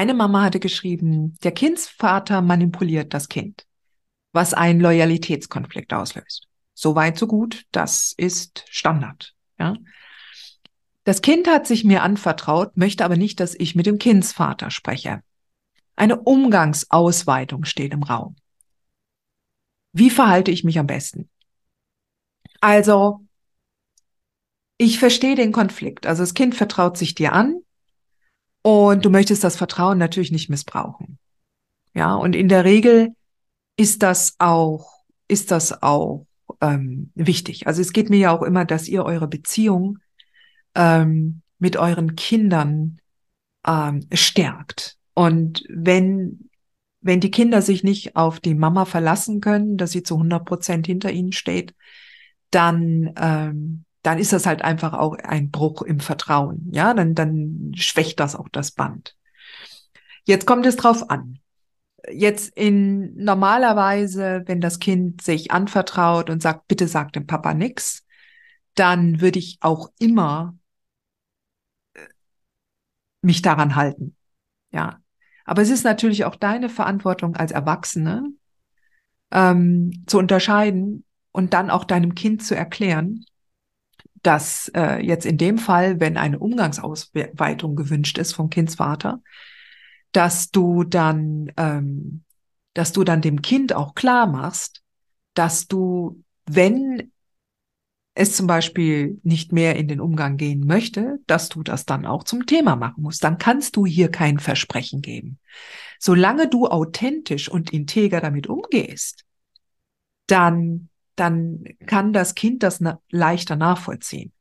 Eine Mama hatte geschrieben, der Kindsvater manipuliert das Kind, was einen Loyalitätskonflikt auslöst. So weit, so gut. Das ist Standard. Ja. Das Kind hat sich mir anvertraut, möchte aber nicht, dass ich mit dem Kindsvater spreche. Eine Umgangsausweitung steht im Raum. Wie verhalte ich mich am besten? Also, ich verstehe den Konflikt. Also das Kind vertraut sich dir an, und du möchtest das Vertrauen natürlich nicht missbrauchen. Ja, und in der Regel ist das auch, ist das auch ähm, wichtig. Also es geht mir ja auch immer, dass ihr eure Beziehung ähm, mit euren Kindern ähm, stärkt. Und wenn, wenn die Kinder sich nicht auf die Mama verlassen können, dass sie zu 100 Prozent hinter ihnen steht, dann, ähm, dann ist das halt einfach auch ein Bruch im Vertrauen. Ja, dann, dann schwächt das auch das Band. Jetzt kommt es drauf an. Jetzt in normalerweise, wenn das Kind sich anvertraut und sagt, bitte sag dem Papa nix, dann würde ich auch immer äh, mich daran halten. Ja. Aber es ist natürlich auch deine Verantwortung als Erwachsene, ähm, zu unterscheiden und dann auch deinem Kind zu erklären, dass äh, jetzt in dem Fall, wenn eine Umgangsausweitung gewünscht ist vom Kindsvater, dass du dann, ähm, dass du dann dem Kind auch klar machst, dass du, wenn es zum Beispiel nicht mehr in den Umgang gehen möchte, dass du das dann auch zum Thema machen musst. Dann kannst du hier kein Versprechen geben. Solange du authentisch und integer damit umgehst, dann dann kann das Kind das leichter nachvollziehen.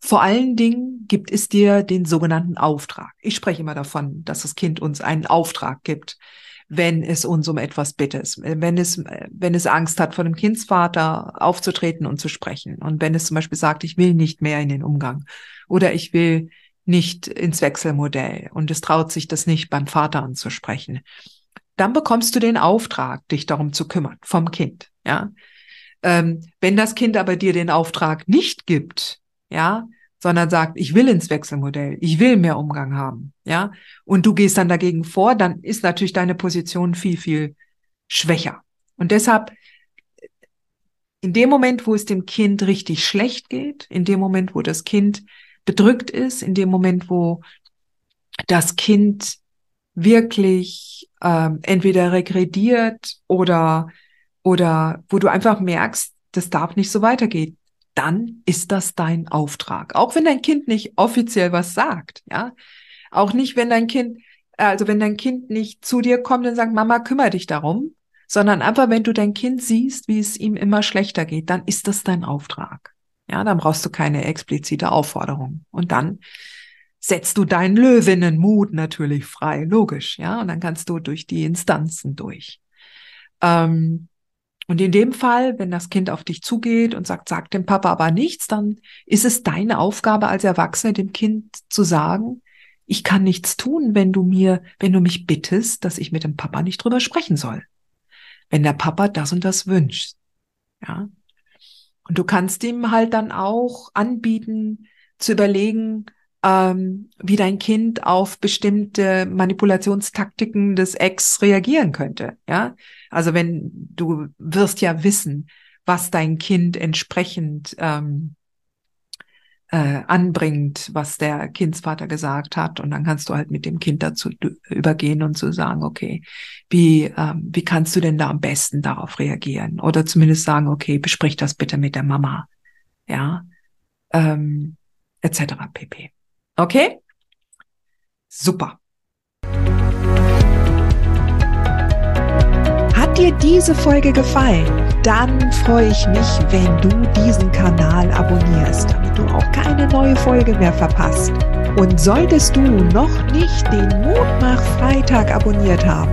Vor allen Dingen gibt es dir den sogenannten Auftrag. Ich spreche immer davon, dass das Kind uns einen Auftrag gibt, wenn es uns um etwas bittet, wenn es, wenn es Angst hat, vor dem Kindsvater aufzutreten und zu sprechen. Und wenn es zum Beispiel sagt, ich will nicht mehr in den Umgang oder ich will nicht ins Wechselmodell und es traut sich das nicht beim Vater anzusprechen, dann bekommst du den Auftrag, dich darum zu kümmern vom Kind. Ja, ähm, wenn das Kind aber dir den Auftrag nicht gibt, ja, sondern sagt, ich will ins Wechselmodell, ich will mehr Umgang haben, ja, und du gehst dann dagegen vor, dann ist natürlich deine Position viel, viel schwächer. Und deshalb, in dem Moment, wo es dem Kind richtig schlecht geht, in dem Moment, wo das Kind bedrückt ist, in dem Moment, wo das Kind wirklich ähm, entweder regrediert oder oder wo du einfach merkst, das darf nicht so weitergehen, dann ist das dein Auftrag. Auch wenn dein Kind nicht offiziell was sagt, ja. Auch nicht, wenn dein Kind, also wenn dein Kind nicht zu dir kommt und sagt, Mama, kümmere dich darum, sondern einfach, wenn du dein Kind siehst, wie es ihm immer schlechter geht, dann ist das dein Auftrag. Ja, dann brauchst du keine explizite Aufforderung. Und dann setzt du deinen Löwinnenmut natürlich frei, logisch, ja, und dann kannst du durch die Instanzen durch. Ähm, und in dem Fall, wenn das Kind auf dich zugeht und sagt, sag dem Papa aber nichts, dann ist es deine Aufgabe als Erwachsene, dem Kind zu sagen, ich kann nichts tun, wenn du mir, wenn du mich bittest, dass ich mit dem Papa nicht drüber sprechen soll. Wenn der Papa das und das wünscht. Ja. Und du kannst ihm halt dann auch anbieten, zu überlegen, ähm, wie dein Kind auf bestimmte Manipulationstaktiken des Ex reagieren könnte. Ja, also wenn du wirst ja wissen, was dein Kind entsprechend ähm, äh, anbringt, was der Kindsvater gesagt hat, und dann kannst du halt mit dem Kind dazu übergehen und zu sagen, okay, wie ähm, wie kannst du denn da am besten darauf reagieren? Oder zumindest sagen, okay, besprich das bitte mit der Mama, ja, ähm, etc. pp. Okay? Super. dir diese Folge gefallen, dann freue ich mich, wenn du diesen Kanal abonnierst, damit du auch keine neue Folge mehr verpasst. Und solltest du noch nicht den Mutmach Freitag abonniert haben,